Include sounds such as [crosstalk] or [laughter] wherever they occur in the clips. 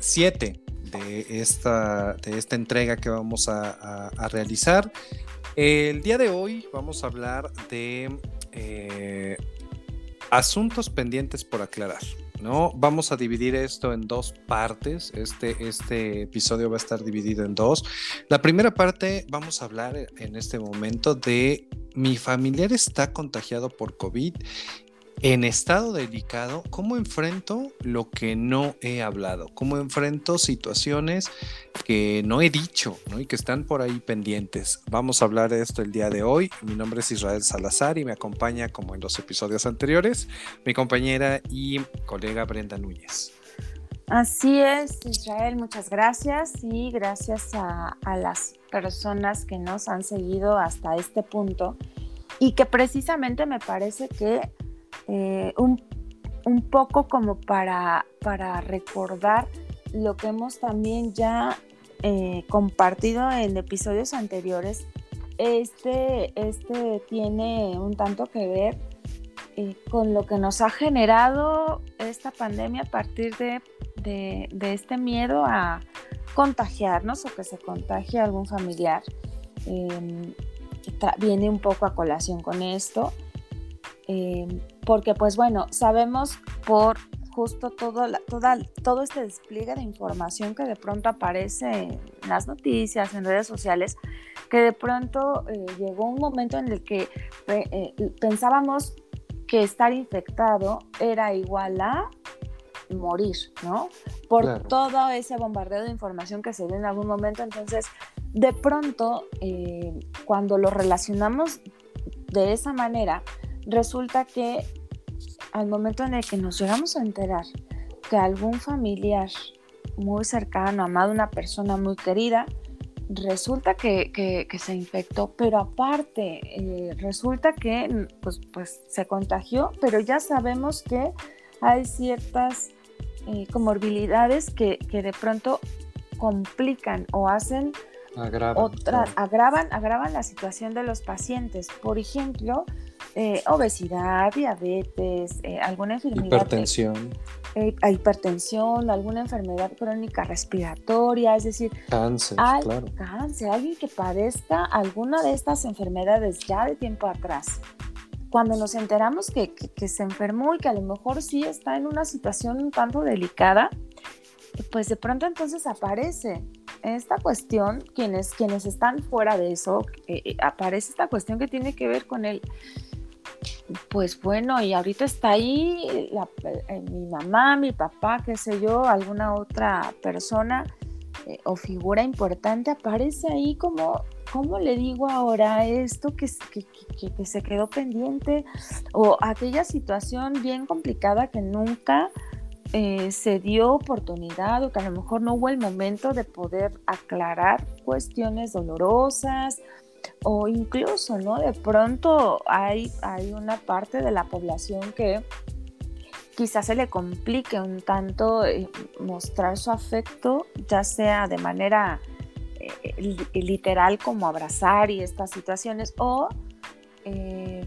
7 de esta, de esta entrega que vamos a, realizar. El día de hoy vamos a hablar de eh, asuntos pendientes por aclarar. ¿no? Vamos a dividir esto en dos partes. Este, este episodio va a estar dividido en dos. La primera parte vamos a hablar en este momento de mi familiar está contagiado por COVID en estado delicado, ¿cómo enfrento lo que no he hablado? ¿Cómo enfrento situaciones que no he dicho y que están por ahí pendientes? Vamos a hablar de esto el día de hoy. Mi nombre es Israel Salazar y me acompaña, como en los episodios anteriores, mi compañera y colega Brenda Núñez. Así es, Israel, muchas gracias y gracias a las personas que nos han seguido hasta este punto y que precisamente me parece que eh, un, poco como para, para recordar lo que hemos también ya eh, compartido en episodios anteriores. Este, este tiene un tanto que ver eh, con lo que nos ha generado esta pandemia a partir de, este miedo a contagiarnos o que se contagie algún familiar. Em, viene un poco a colación con esto. Em, porque pues bueno, sabemos por justo todo, todo este despliegue de información que de pronto aparece en las noticias, en redes sociales, que de pronto eh, llegó un momento en el que eh, pensábamos que estar infectado era igual a morir, ¿no? Por todo ese bombardeo de información que se dio en algún momento. Entonces, de pronto, eh, cuando lo relacionamos de esa manera, resulta que al momento en el que nos llegamos a enterar que algún familiar muy cercano, amado, una persona muy querida, resulta que, se infectó, pero aparte eh, resulta que pues, pues, se contagió, pero ya sabemos que hay ciertas eh, comorbilidades que, de pronto complican o hacen agravan, agravan, agravan la situación de los pacientes. Por ejemplo, eh, obesidad, diabetes, eh, alguna enfermedad. Hipertensión. Eh, hipertensión, alguna enfermedad crónica respiratoria, es decir, cáncer, claro. cáncer, alguien que padezca alguna de estas enfermedades ya de tiempo atrás. Cuando nos enteramos que, que, se enfermó y que a lo mejor sí está en una situación un tanto delicada, pues de pronto entonces aparece esta cuestión, quienes, quienes están fuera de eso, aparece esta cuestión que tiene que ver con el pues bueno, y ahorita está ahí eh, mi mamá, mi papá, qué sé yo, alguna otra persona eh, o figura importante aparece ahí como, ¿cómo le digo ahora esto que, que, se quedó pendiente? O aquella situación bien complicada que nunca eh, se dio oportunidad o que a lo mejor no hubo el momento de poder aclarar cuestiones dolorosas o incluso, ¿no? De pronto hay, hay una parte de la población que quizás se le complique un tanto eh, mostrar su afecto, ya sea de manera eh, literal como abrazar y estas situaciones, o eh,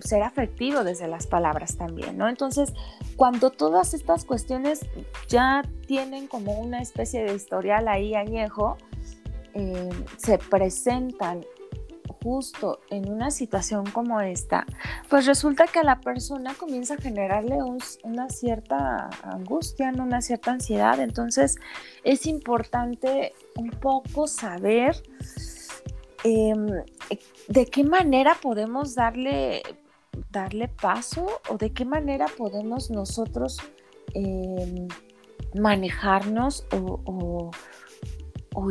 ser afectivo desde las palabras también, ¿no? Entonces, cuando todas estas cuestiones ya tienen como una especie de historial ahí añejo, eh, se presentan justo en una situación como esta, pues resulta que a la persona comienza a generarle una cierta angustia, una cierta ansiedad. Entonces es importante un poco saber em, de qué manera podemos darle, darle paso o de qué manera podemos nosotros em, manejarnos o o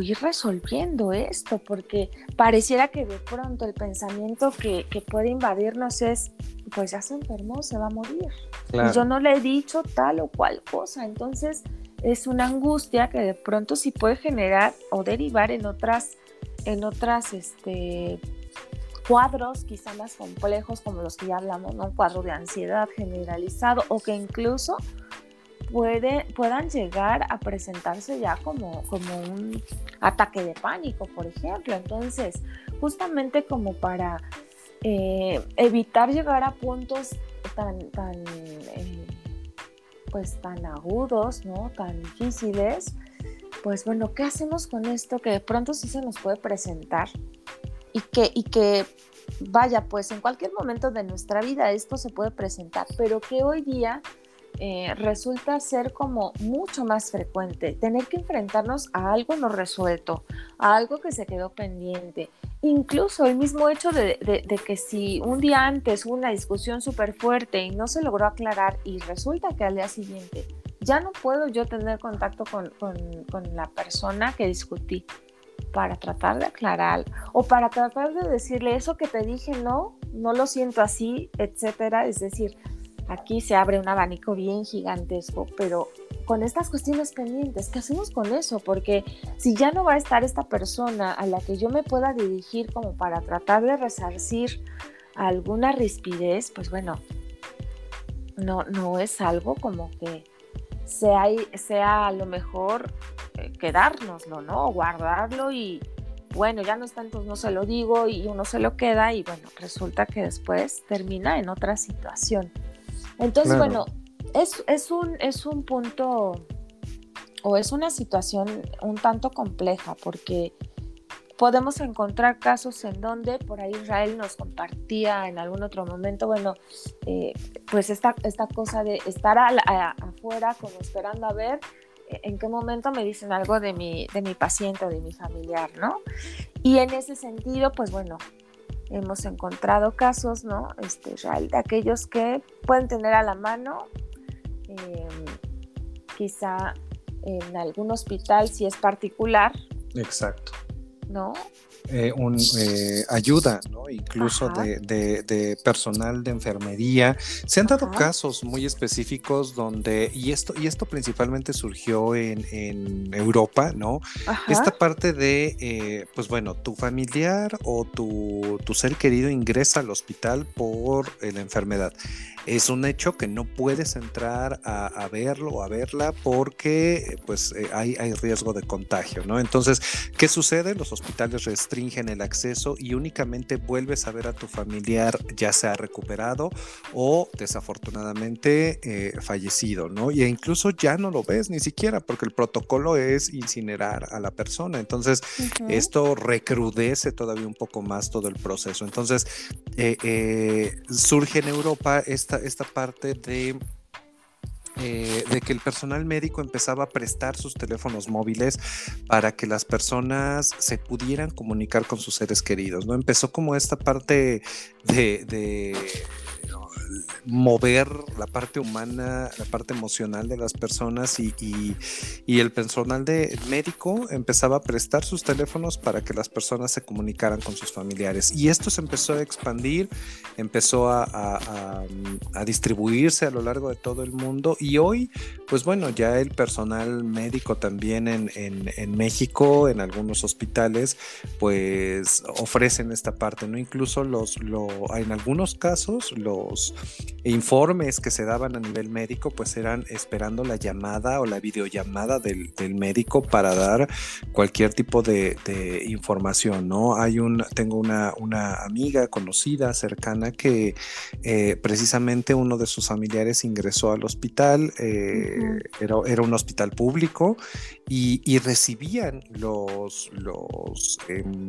ir resolviendo esto, porque pareciera que de pronto el pensamiento que, puede invadirnos es, pues ya se enfermó, se va a morir. Y yo no le he dicho tal o cual cosa, entonces es una angustia que de pronto sí puede generar o derivar en otras, en otras, este, cuadros quizá más complejos como los que ya hablamos, ¿no? Un cuadro de ansiedad generalizado o que incluso puede, puedan llegar a presentarse ya como, como un ataque de pánico, por ejemplo. Entonces, justamente como para eh, evitar llegar a puntos tan, tan, eh, pues tan agudos, ¿no? Tan difíciles, pues bueno, ¿qué hacemos con esto que de pronto sí se nos puede presentar? Y que, y que vaya, pues en cualquier momento de nuestra vida esto se puede presentar, pero que hoy día eh, resulta ser como mucho más frecuente, tener que enfrentarnos a algo no resuelto, a algo que se quedó pendiente. Incluso el mismo hecho de, que si un día antes hubo una discusión súper fuerte y no se logró aclarar y resulta que al día siguiente ya no puedo yo tener contacto con, con la persona que discutí para tratar de aclarar o para tratar de decirle eso que te dije, no, no lo siento así, etcétera. Es decir, aquí se abre un abanico bien gigantesco, pero con estas cuestiones pendientes, ¿qué hacemos con eso? Porque si ya no va a estar esta persona a la que yo me pueda dirigir como para tratar de resarcir alguna rispidez, pues bueno, no, no es algo como que sea, sea a lo mejor eh, quedárnoslo, ¿no? Guardarlo y bueno, ya no está, entonces no se lo digo y uno se lo queda y bueno, resulta que después termina en otra situación. Entonces, bueno, es, es, un, es un punto o es una situación un tanto compleja porque podemos encontrar casos en donde por ahí Israel nos compartía en algún otro momento, bueno, eh, pues esta, esta cosa de estar afuera como esperando a ver eh, en qué momento me dicen algo de mi, de mi paciente o de mi familiar, ¿no? Y en ese sentido, pues bueno, hemos encontrado casos, ¿no? Este, de aquellos que pueden tener a la mano, em, quizá en algún hospital, si es particular. Exacto. ¿No? Eh, un, eh, ayuda, ¿no? incluso de, personal de enfermería. Se han dado casos muy específicos donde, y esto, y esto principalmente surgió en, Europa, ¿no? Esta parte de, eh, pues bueno, tu familiar o tu, tu ser querido ingresa al hospital por la enfermedad es un hecho que no puedes entrar a, verlo o a verla porque pues eh, hay, hay, riesgo de contagio, ¿no? Entonces, ¿qué sucede? Los hospitales restringen el acceso y únicamente vuelves a ver a tu familiar ya sea recuperado o desafortunadamente eh, fallecido, ¿no? Y incluso ya no lo ves ni siquiera porque el protocolo es incinerar a la persona. Entonces, esto recrudece todavía un poco más todo el proceso. Entonces, eh, surge en Europa esta esta, parte de eh, de que el personal médico empezaba a prestar sus teléfonos móviles para que las personas se pudieran comunicar con sus seres queridos, ¿no? Empezó como esta parte de mover la parte humana, la parte emocional de las personas y, el personal de médico empezaba a prestar sus teléfonos para que las personas se comunicaran con sus familiares. Y esto se empezó a expandir, empezó a, distribuirse a lo largo de todo el mundo y hoy, pues bueno, ya el personal médico también en, en México, en algunos hospitales, pues ofrecen esta parte, ¿no? Incluso los, lo, en algunos casos los informes que se daban a nivel médico, pues eran esperando la llamada o la videollamada del, médico para dar cualquier tipo de, información, ¿no? Hay un, tengo una, una amiga conocida, cercana, que eh, precisamente uno de sus familiares ingresó al hospital, eh, era, era, un hospital público y, recibían los, los em,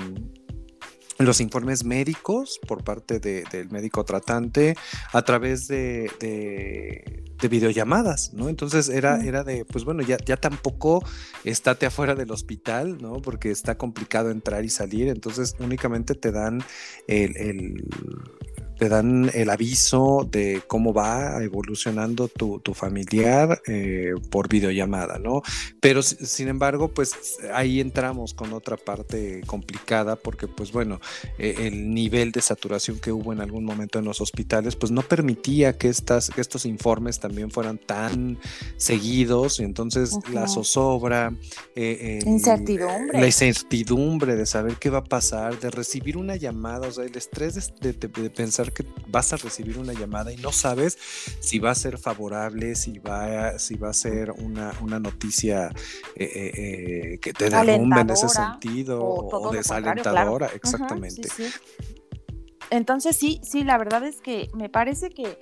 los informes médicos por parte del médico tratante a través de, videollamadas, ¿no? Entonces era, era de, pues bueno, ya, ya tampoco estate afuera del hospital, ¿no? Porque está complicado entrar y salir, entonces únicamente te dan el te dan el aviso de cómo va evolucionando tu, familiar eh, por videollamada, ¿no? Pero sin embargo, pues ahí entramos con otra parte complicada porque, pues bueno, eh, el nivel de saturación que hubo en algún momento en los hospitales, pues no permitía que, estas, estos informes también fueran tan seguidos y entonces la zozobra, eh, incertidumbre. la incertidumbre de saber qué va a pasar, de recibir una llamada, o sea, el estrés de pensar que vas a recibir una llamada y no sabes si va a ser favorable, si va a, si va a ser una, una noticia eh, eh, eh, que te derrumbe en ese sentido o, desalentadora, exactamente. Entonces sí, sí, la verdad es que me parece que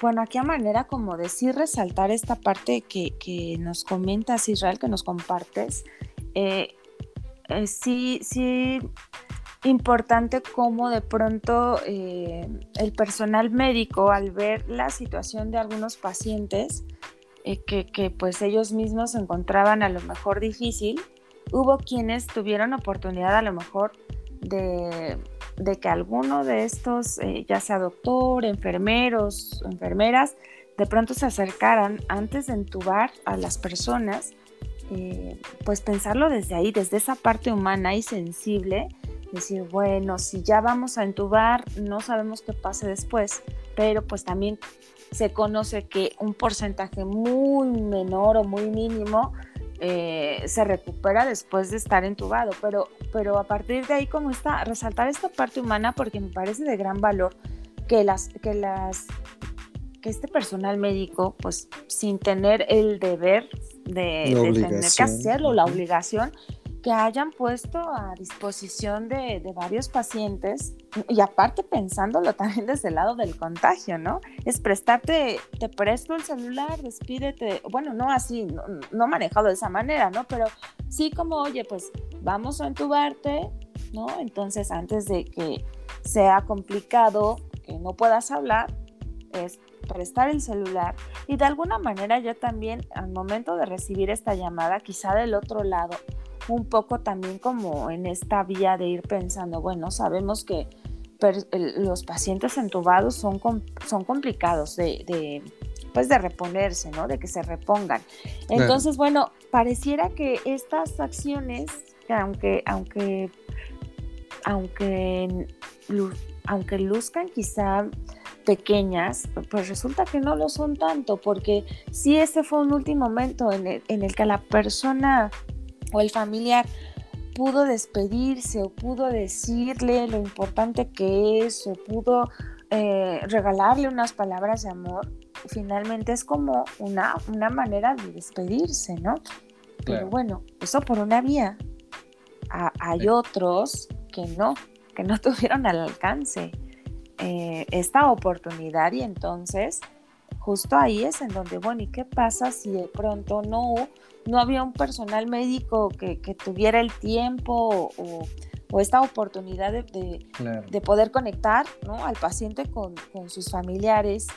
bueno, aquí a manera como decir, resaltar esta parte que, que nos comentas, Israel, que nos compartes, eh, sí, sí, importante como de pronto eh, el personal médico al ver la situación de algunos pacientes que, que, pues ellos mismos se encontraban a lo mejor difícil, hubo quienes tuvieron oportunidad a lo mejor de de que alguno de estos, eh, ya sea doctor, enfermeros, enfermeras, de pronto se acercaran antes de entubar a las personas, eh, pues pensarlo desde ahí, desde esa parte humana y sensible, decir, bueno, si ya vamos a entubar, no sabemos qué pase después, pero pues también se conoce que un porcentaje muy menor o muy mínimo eh, se recupera después de estar entubado, pero, pero a partir de ahí como está, resaltar esta parte humana porque me parece de gran valor que las, que las, que este personal médico, pues sin tener el deber de, de tener que hacerlo, la obligación, que hayan puesto a disposición de, varios pacientes y aparte pensándolo [laughs] también desde el lado del contagio, ¿no? Es prestarte, te presto el celular, despídete, bueno, no así, no, manejado de esa manera, ¿no? Pero sí como, oye, pues vamos a entubarte, ¿no? Entonces antes de que sea complicado, que no puedas hablar, es prestar el celular y de alguna manera yo también al momento de recibir esta llamada, quizá del otro lado, un poco también como en esta vía de ir pensando, bueno, sabemos que los pacientes entubados son, son complicados de, pues de reponerse, ¿no? De que se repongan. Entonces, bueno, pareciera que estas acciones, que aunque, aunque, aunque, aunque luzcan quizá pequeñas, pues resulta que no lo son tanto, porque si ese fue un último momento en el, en el que la persona o el familiar pudo despedirse o pudo decirle lo importante que es o pudo eh, regalarle unas palabras de amor, finalmente es como una, una manera de despedirse, ¿no? Pero bueno, eso por una vía. hay otros que no, que no [laughs] tuvieron al alcance eh, esta oportunidad y entonces justo ahí es en donde, bueno, ¿y qué pasa si de pronto no no había un personal médico que, tuviera el tiempo o, esta oportunidad de, poder conectar al paciente con, sus familiares.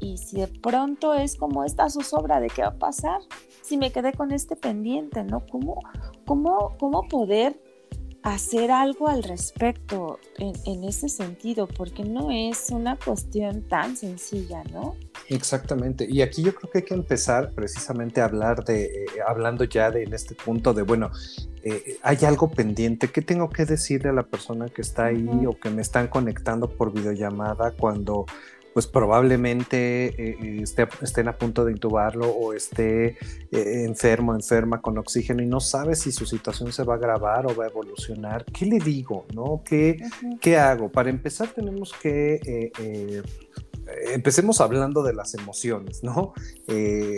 Y, si de pronto es como esta zozobra de qué va a pasar si me quedé con este pendiente, ¿no? ¿Cómo, cómo, cómo poder hacer algo al respecto en, en, ese sentido? Porque no es una cuestión tan sencilla, ¿no? Exactamente. Y aquí yo creo que hay que empezar precisamente a hablar de, eh, hablando ya de en este punto de, bueno, eh, hay algo pendiente. ¿Qué tengo que decirle a la persona que está ahí o que me están conectando por videollamada cuando pues probablemente eh, estén a punto de intubarlo o esté enfermo, enferma con oxígeno y no sabe si su situación se va a agravar o va a evolucionar. ¿Qué le digo? ¿No? ¿Qué, ¿qué hago? Para empezar tenemos que empecemos hablando de las emociones, ¿no? Eh,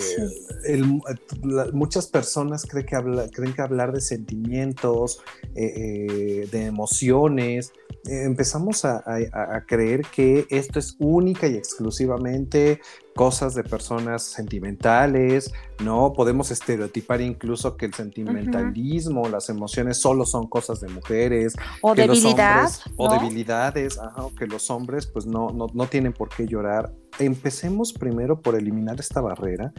muchas personas creen que, creen que hablar de sentimientos, eh, eh, de emociones, empezamos a, creer que esto es única y exclusivamente cosas de personas sentimentales, ¿no? Podemos estereotipar incluso que el sentimentalismo, las emociones solo son cosas de mujeres. O debilidad. O debilidades, ajá, que los hombres pues no, no, no, tienen por qué llorar. Empecemos primero por eliminar esta barrera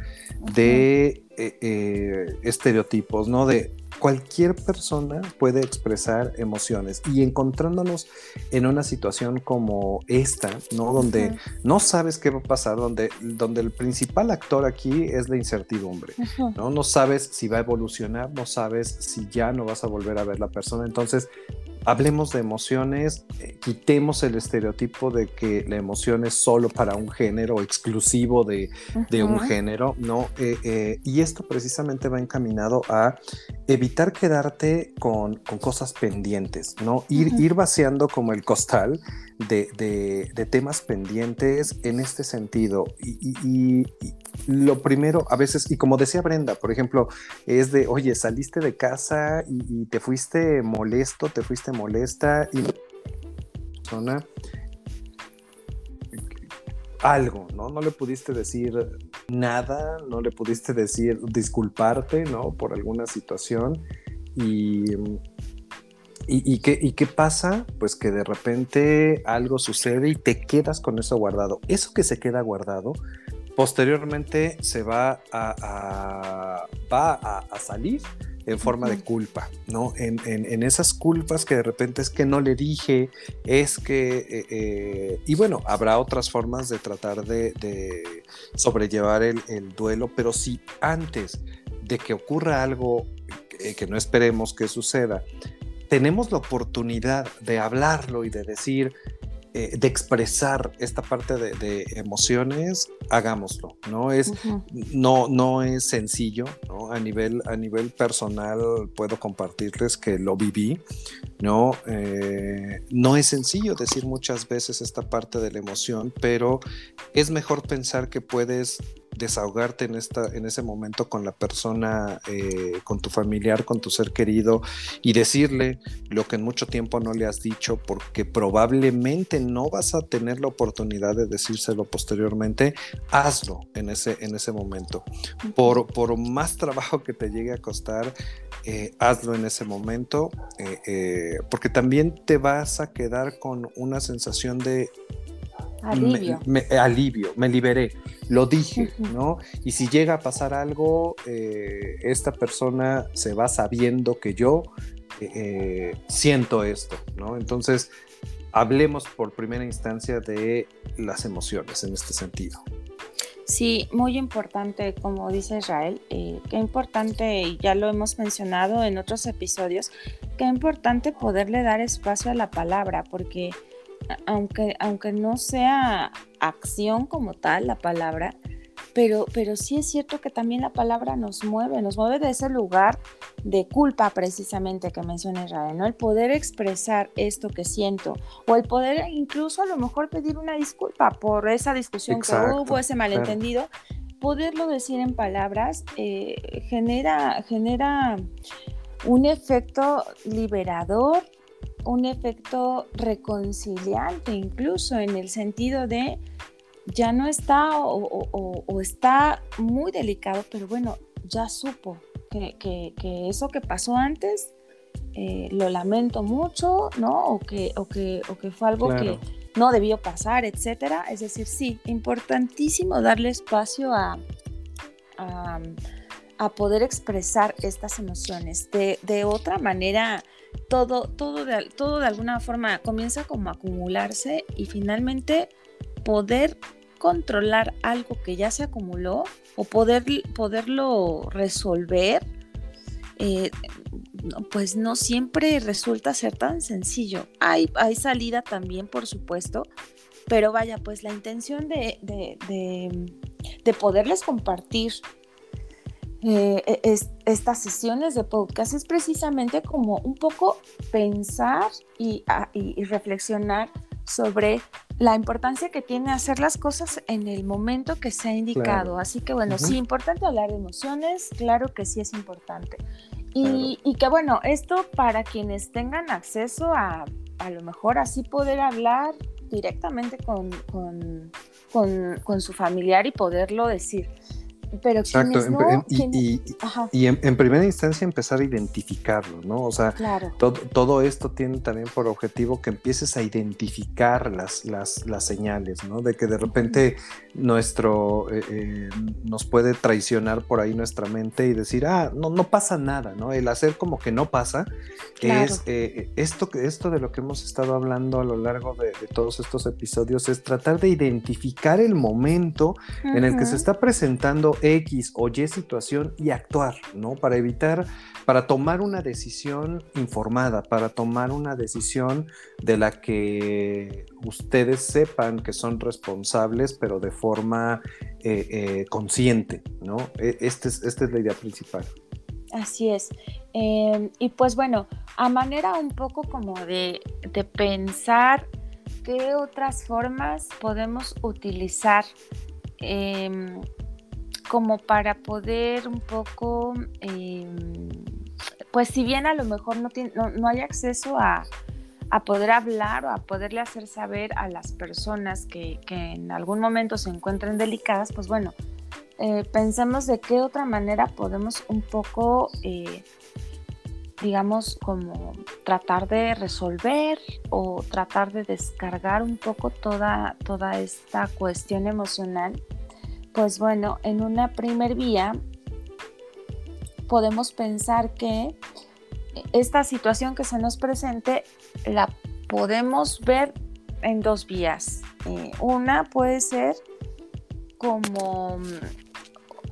de eh, eh, estereotipos, ¿no? De cualquier persona puede expresar emociones y encontrándonos en una situación como esta, ¿no? Donde no sabes qué va a pasar, donde, donde el principal actor aquí es la incertidumbre, ¿no? No sabes si va a evolucionar, no sabes si ya no vas a volver a ver la persona, entonces hablemos de emociones, eh, quitemos el estereotipo de que la emoción es solo para un género, exclusivo de, un género, ¿no? Eh, eh, y esto precisamente va encaminado a evitar quedarte con, cosas pendientes, ¿no? Ir, ir vaciando como el costal de, temas pendientes en este sentido. Y, lo primero, a veces, y como decía Brenda, por ejemplo, es de, oye, saliste de casa y, te fuiste molesto, te fuiste molesta y persona algo, ¿no? No le pudiste decir nada, no le pudiste decir disculparte, ¿no? Por alguna situación. Y, y, qué, ¿Y qué pasa? Pues que de repente algo sucede y te quedas con eso guardado. Eso que se queda guardado, posteriormente se va a, va a salir en forma de culpa, ¿no? En, esas culpas que de repente es que no le dije, es que, eh, eh, y bueno, habrá otras formas de tratar de, sobrellevar el, duelo, pero si antes de que ocurra algo que no esperemos que suceda, tenemos la oportunidad de hablarlo y de decir, eh, de expresar esta parte de, emociones, hagámoslo, ¿no? Es, no, no es sencillo, ¿no? A nivel, a nivel personal puedo compartirles que lo viví, ¿no? Eh, no es sencillo decir muchas veces esta parte de la emoción, pero es mejor pensar que puedes desahogarte en, esta, en ese momento con la persona, eh, con tu familiar, con tu ser querido y decirle lo que en mucho tiempo no le has dicho porque probablemente no vas a tener la oportunidad de decírselo posteriormente, hazlo en ese, en ese momento. Por, por más trabajo que te llegue a costar, eh, hazlo en ese momento, eh, porque también te vas a quedar con una sensación de Alivio. Me, alivio, me liberé, lo dije, ¿no? Y si llega a pasar algo, eh, esta persona se va sabiendo que yo eh, siento esto, ¿no? Entonces, hablemos por primera instancia de las emociones en este sentido. Sí, muy importante, como dice Israel, eh, qué importante, y ya lo hemos mencionado en otros episodios, qué importante poderle dar espacio a la palabra, porque aunque, aunque no sea acción como tal la palabra, pero, pero sí es cierto que también la palabra nos mueve, nos mueve de ese lugar de culpa precisamente que menciona Israel, ¿no? El poder expresar esto que siento o el poder incluso a lo mejor pedir una disculpa por esa discusión que hubo, ese malentendido, poderlo decir en palabras eh, genera, genera un efecto liberador un efecto reconciliante, incluso en el sentido de ya no está o, está muy delicado, pero bueno, ya supo que, eso que pasó antes eh, lo lamento mucho, ¿no? O que, o que, o que fue algo que no debió pasar, etcétera. Es decir, sí, importantísimo darle espacio a, a, poder expresar estas emociones. De, de otra manera, todo, todo, de, todo de alguna forma comienza como a acumularse y finalmente poder controlar algo que ya se acumuló o poder, poderlo resolver, eh, pues no siempre resulta ser tan sencillo. Hay, hay salida también, por supuesto, pero vaya, pues la intención de, de poderles compartir eh, e, estas sesiones de podcast es precisamente como un poco pensar y, ah, reflexionar sobre la importancia que tiene hacer las cosas en el momento que se ha indicado. Así que bueno, sí, importante hablar de emociones, claro que sí es importante. Y, que bueno, esto para quienes tengan acceso a a lo mejor así poder hablar directamente con, con su familiar y poderlo decir. Pero Exacto, y, en, primera instancia empezar a identificarlo, ¿no? O sea, todo, esto tiene también por objetivo que empieces a identificar las, las, las señales, ¿no? De que de repente nuestro, eh, eh, nos puede traicionar por ahí nuestra mente y decir, ah, no, no pasa nada, ¿no? El hacer como que no pasa es eh, esto, esto de lo que hemos estado hablando a lo largo de, todos estos episodios, es tratar de identificar el momento en el que se está presentando X o Y situación y actuar, ¿no? Para evitar, para tomar una decisión informada, para tomar una decisión de la que ustedes sepan que son responsables, pero de forma eh, eh, consciente, ¿no? E, este es, esta es la idea principal. Así es. Em, y pues bueno, a manera un poco como de, de pensar qué otras formas podemos utilizar em, como para poder un poco, em, pues si bien a lo mejor no, tiene, no, hay acceso a, a poder hablar o a poderle hacer saber a las personas que, en algún momento se encuentren delicadas, pues bueno, eh, pensemos de qué otra manera podemos un poco, eh, digamos, como tratar de resolver o tratar de descargar un poco toda, toda esta cuestión emocional. Pues bueno, en una primer vía podemos pensar que esta situación que se nos presente la podemos ver en dos vías. Eh, una puede ser como,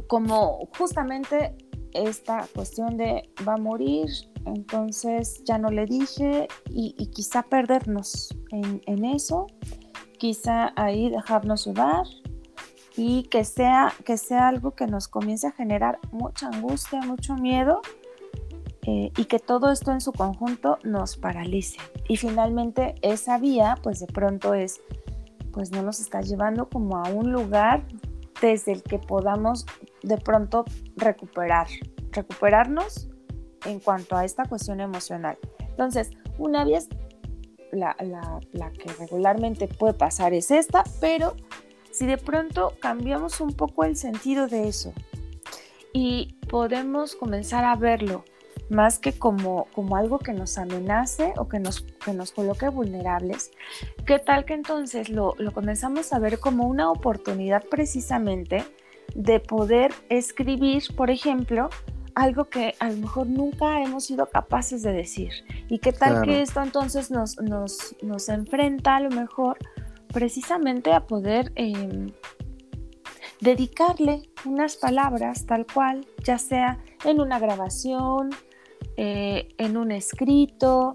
como justamente esta cuestión de va a morir, entonces ya no le dije y, quizá perdernos en, en, eso, quizá ahí dejarnos llevar y que sea, que sea algo que nos comience a generar mucha angustia, mucho miedo eh, y que todo esto en su conjunto nos paralice. Y finalmente esa vía, pues de pronto es, pues no nos está llevando como a un lugar desde el que podamos de pronto recuperar, recuperarnos en cuanto a esta cuestión emocional. Entonces, una vía la, la, la que regularmente puede pasar es esta, pero si de pronto cambiamos un poco el sentido de eso y podemos comenzar a verlo más que como, como algo que nos amenace o que nos, que nos coloque vulnerables, ¿qué tal que entonces lo, lo comenzamos a ver como una oportunidad precisamente de poder escribir, por ejemplo, algo que a lo mejor nunca hemos sido capaces de decir. ¿Y qué tal que esto entonces nos, nos, nos, enfrenta a lo mejor precisamente a poder em, dedicarle unas palabras tal cual, ya sea en una grabación, eh, en un escrito,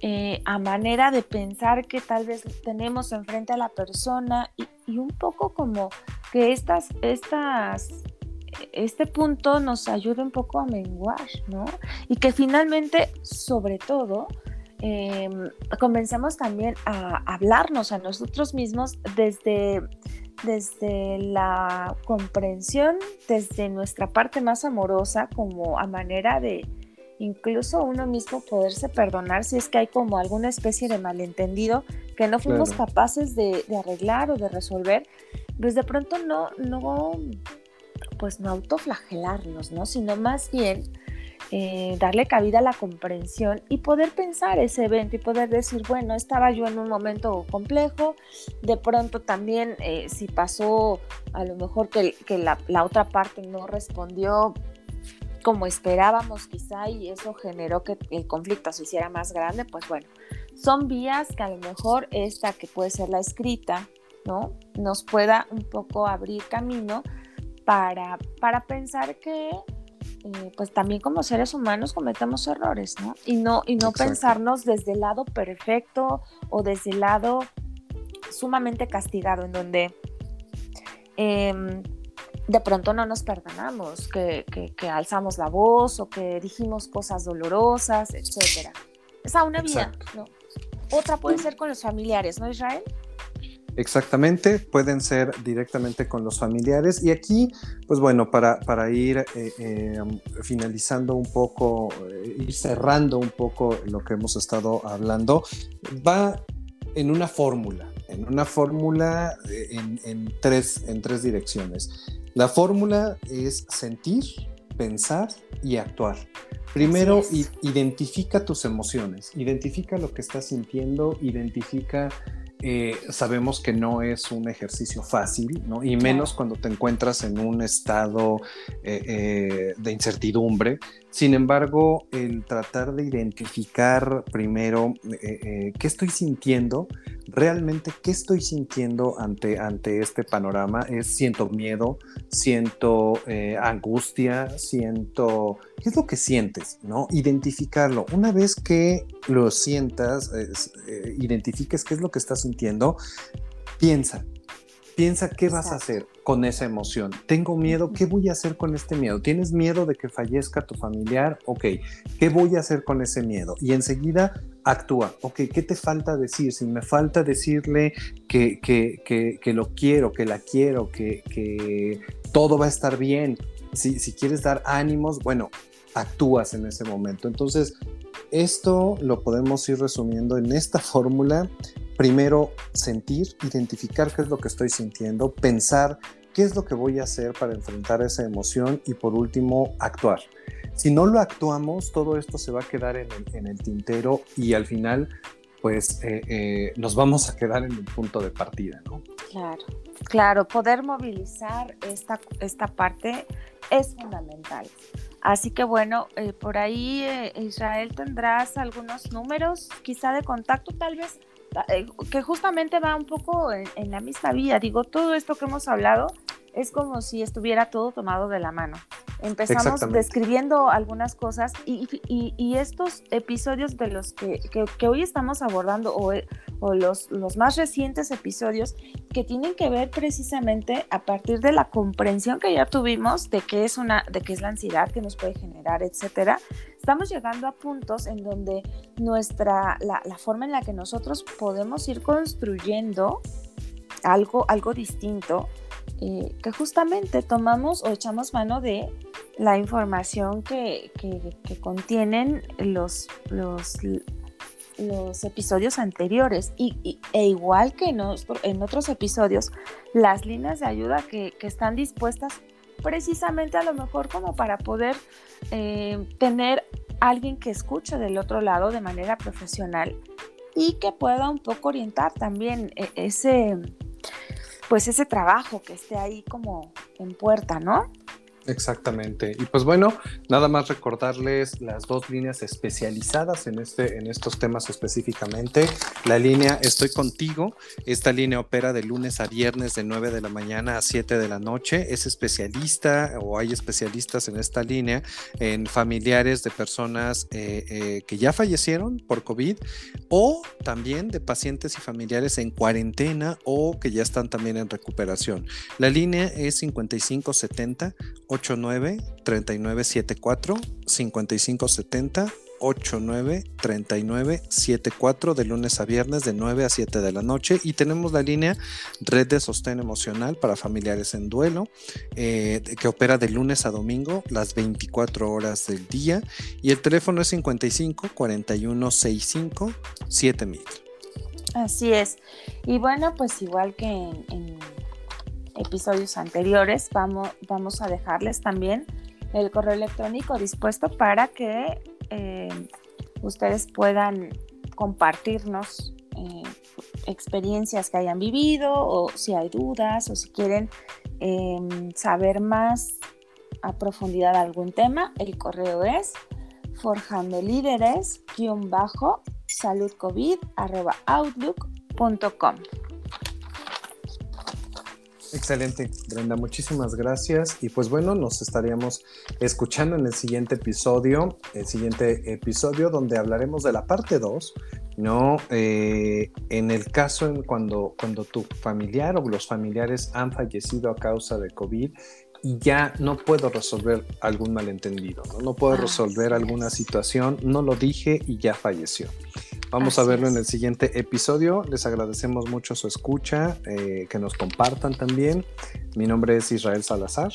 eh, a manera de pensar que tal vez tenemos enfrente a la persona y, un poco como que estas, estas, este punto nos ayude un poco a menguar, ¿no? Y que finalmente, sobre todo, em, comencemos también a hablarnos a nosotros mismos desde, desde la comprensión, desde nuestra parte más amorosa, como a manera de, incluso uno mismo poderse perdonar si es que hay como alguna especie de malentendido que no fuimos capaces de, arreglar o de resolver, pues de pronto no, no, pues no autoflagelarnos, ¿no? Sino más bien eh, darle cabida a la comprensión y poder pensar ese evento y poder decir, bueno, estaba yo en un momento complejo, de pronto también eh, si pasó a lo mejor que, la, la, otra parte no respondió, como esperábamos quizá y eso generó que el conflicto se hiciera más grande, pues bueno, son vías que a lo mejor esta que puede ser la escrita, ¿no? Nos pueda un poco abrir camino para, para pensar que eh, pues también como seres humanos cometemos errores, ¿no? Y no, y no pensarnos desde el lado perfecto o desde el lado sumamente castigado, en donde em, de pronto no nos perdonamos, que, alzamos la voz o que dijimos cosas dolorosas, etc. Esa una vía, ¿no? Otra puede ser con los familiares, ¿no, Israel? Exactamente, pueden ser directamente con los familiares. Y aquí, pues bueno, para, para ir eh, eh, finalizando un poco, eh, ir cerrando un poco lo que hemos estado hablando, va en una fórmula, en una fórmula en, tres, en tres direcciones. La fórmula es sentir, pensar y actuar. Primero, identifica tus emociones, identifica lo que estás sintiendo, identifica eh, sabemos que no es un ejercicio fácil, ¿no? Y menos cuando te encuentras en un estado eh, eh, de incertidumbre. Sin embargo, el tratar de identificar primero qué estoy sintiendo, realmente qué estoy sintiendo ante, ante este panorama, es siento miedo, siento angustia, siento... ¿Qué es lo que sientes? ¿no? Identificarlo. Una vez que lo sientas, identifiques qué es lo que estás sintiendo, piensa, piensa qué vas a hacer con esa emoción. Tengo miedo, ¿qué voy a hacer con este miedo? ¿Tienes miedo de que fallezca tu familiar? Ok, ¿qué voy a hacer con ese miedo? Y enseguida actúa. Ok, ¿qué te falta decir? Si me falta decirle que, que, lo quiero, que la quiero, que, que todo va a estar bien. Si, si quieres dar ánimos, bueno, actúas en ese momento. Entonces, Esto lo podemos ir resumiendo en esta fórmula. Primero, sentir, identificar qué es lo que estoy sintiendo, pensar qué es lo que voy a hacer para enfrentar esa emoción y por último, actuar. Si no lo actuamos, todo esto se va a quedar en el, tintero y al final, pues eh, eh, nos vamos a quedar en el punto de partida, ¿no? Claro, claro, poder movilizar esta, esta parte es fundamental. Así que bueno, eh, por ahí Israel tendrás algunos números quizá de contacto tal vez que justamente va un poco en, en, la misma vía. Digo, todo esto que hemos hablado es como si estuviera todo tomado de la mano. Empezamos describiendo algunas cosas y, estos episodios de los que, hoy estamos abordando o, los, los, más recientes episodios que tienen que ver precisamente a partir de la comprensión que ya tuvimos de qué es, una, de qué es la ansiedad que nos puede generar, etcétera, estamos llegando a puntos en donde nuestra, la, la forma en la que nosotros podemos ir construyendo algo, algo distinto que justamente tomamos o echamos mano de la información que, contienen los, los, los, episodios anteriores. Y, e igual que en, en, otros episodios, las líneas de ayuda que, están dispuestas precisamente a lo mejor como para poder eh, tener alguien que escuche del otro lado de manera profesional y que pueda un poco orientar también eh, ese pues ese trabajo que esté ahí como en puerta, ¿no? Exactamente. Y pues bueno, nada más recordarles las dos líneas especializadas en, este, en estos temas específicamente. La línea Estoy contigo. Esta línea opera de lunes a viernes de 9 de la mañana a 7 de la noche. Es especialista o hay especialistas en esta línea en familiares de personas eh, eh, que ya fallecieron por COVID o también de pacientes y familiares en cuarentena o que ya están también en recuperación. La línea es 5570 89 39 74 55 70 89 39 74 de lunes a viernes de 9 a 7 de la noche y tenemos la línea Red de Sostén Emocional para familiares en duelo eh, que opera de lunes a domingo las 24 horas del día y el teléfono es 55 41 65 7000. Así es. Y bueno, pues igual que en episodios anteriores, vamos, vamos a dejarles también el correo electrónico dispuesto para que eh, ustedes puedan compartirnos eh, experiencias que hayan vivido o si hay dudas o si quieren em, saber más a profundidad algún tema. El correo es forjando líderes saludcovid.outlook.com. Excelente, Brenda, muchísimas gracias. Y pues bueno, nos estaríamos escuchando en el siguiente episodio, el siguiente episodio donde hablaremos de la parte 2, ¿no? Eh, en el caso en cuando, cuando tu familiar o los familiares han fallecido a causa de COVID y ya no puedo resolver algún malentendido, no, no puedo resolver alguna situación, no lo dije y ya falleció. Vamos a verlo en el siguiente episodio. Les agradecemos mucho su escucha, eh, que nos compartan también. Mi nombre es Israel Salazar.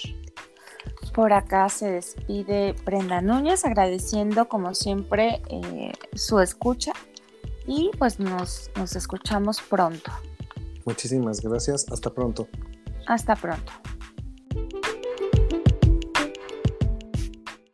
Por acá se despide Brenda Núñez, agradeciendo como siempre eh, su escucha y pues nos, nos escuchamos pronto. Muchísimas gracias. Hasta pronto. Hasta pronto.